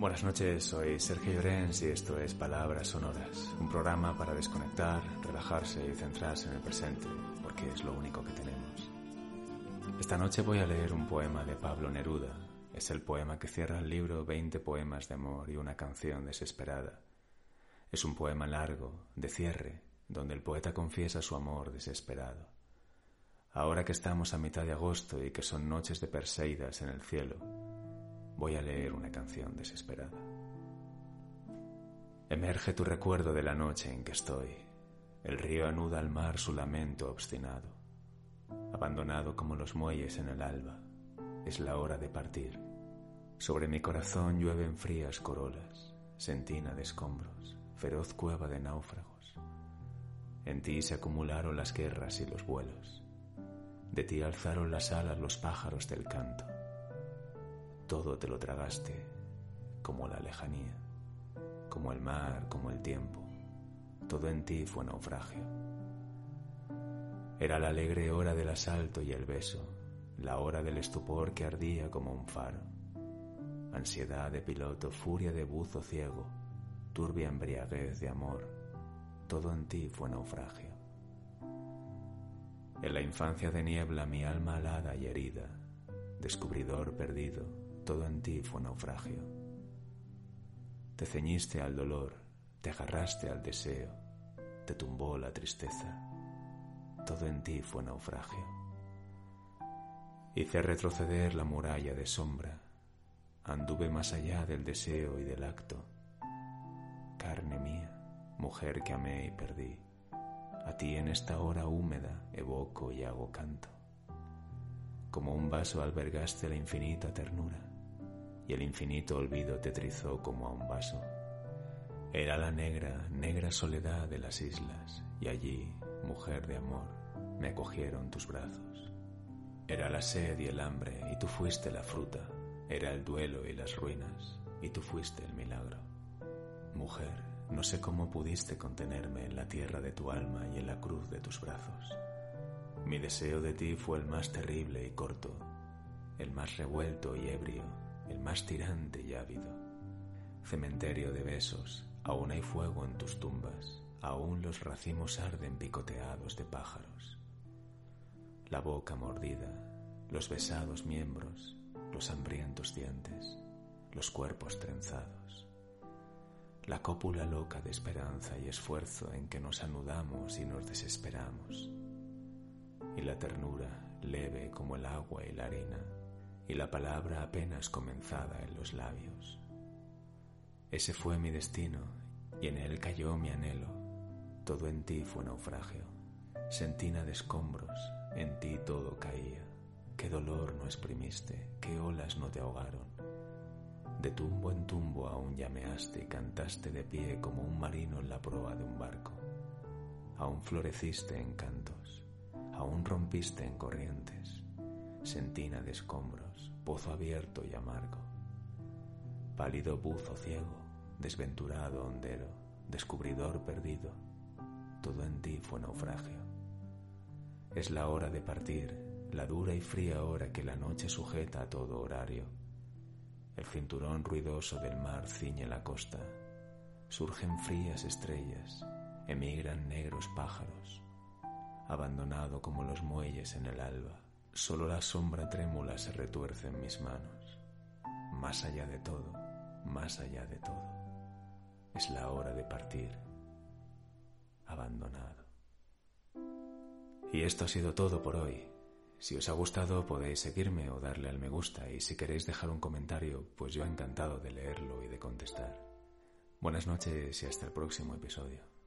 Buenas noches, soy Sergio Llorens y esto es Palabras Sonoras, un programa para desconectar, relajarse y centrarse en el presente, porque es lo único que tenemos. Esta noche voy a leer un poema de Pablo Neruda. Es el poema que cierra el libro 20 poemas de amor y una canción desesperada. Es un poema largo, de cierre, donde el poeta confiesa su amor desesperado. Ahora que estamos a mitad de agosto y que son noches de Perseidas en el cielo, voy a leer una canción desesperada. Emerge tu recuerdo de la noche en que estoy. El río anuda al mar su lamento obstinado. Abandonado como los muelles en el alba, es la hora de partir. Sobre mi corazón llueven frías corolas, sentina de escombros, feroz cueva de náufragos. En ti se acumularon las guerras y los vuelos. De ti alzaron las alas los pájaros del canto todo te lo tragaste, como la lejanía, como el mar, como el tiempo. Todo en ti fue naufragio. Era la alegre hora del asalto y el beso, la hora del estupor que ardía como un faro. Ansiedad de piloto, furia de buzo ciego, turbia embriaguez de amor, todo en ti fue naufragio. En la infancia de niebla mi alma alada y herida, descubridor perdido, todo en ti fue naufragio. Te ceñiste al dolor, te agarraste al deseo, te tumbó la tristeza. Todo en ti fue naufragio. Hice retroceder la muralla de sombra, anduve más allá del deseo y del acto. Carne mía, mujer que amé y perdí, a ti en esta hora húmeda evoco y hago canto. Como un vaso albergaste la infinita ternura y el infinito olvido te trizó como a un vaso. Era la negra, negra soledad de las islas, y allí, mujer de amor, me acogieron tus brazos. Era la sed y el hambre, y tú fuiste la fruta. Era el duelo y las ruinas, y tú fuiste el milagro. Mujer, no sé cómo pudiste contenerme en la tierra de tu alma y en la cruz de tus brazos. Mi deseo de ti fue el más terrible y corto, el más revuelto y ebrio, el más tirante y ávido. Cementerio de besos, aún hay fuego en tus tumbas, aún los racimos arden picoteados de pájaros. La boca mordida, los besados miembros, los hambrientos dientes, los cuerpos trenzados. La cópula loca de esperanza y esfuerzo en que nos anudamos y nos desesperamos. Y la ternura leve como el agua y la harina y la palabra apenas comenzada en los labios. Ese fue mi destino y en él cayó mi anhelo. Todo en ti fue naufragio, sentina de escombros, en ti todo caía. Qué dolor no exprimiste, qué olas no te ahogaron. De tumbo en tumbo aún llameaste y cantaste de pie como un marino en la proa de un barco. Aún floreciste en cantos, aún rompiste en corrientes sentina de escombros, pozo abierto y amargo, pálido buzo ciego, desventurado hondero, descubridor perdido, todo en ti fue naufragio. Es la hora de partir, la dura y fría hora que la noche sujeta a todo horario. El cinturón ruidoso del mar ciñe la costa, surgen frías estrellas, emigran negros pájaros, abandonado como los muelles en el alba Solo la sombra trémula se retuerce en mis manos. Más allá de todo, más allá de todo, es la hora de partir, abandonado. Y esto ha sido todo por hoy. Si os ha gustado podéis seguirme o darle al me gusta y si queréis dejar un comentario, pues yo encantado de leerlo y de contestar. Buenas noches y hasta el próximo episodio.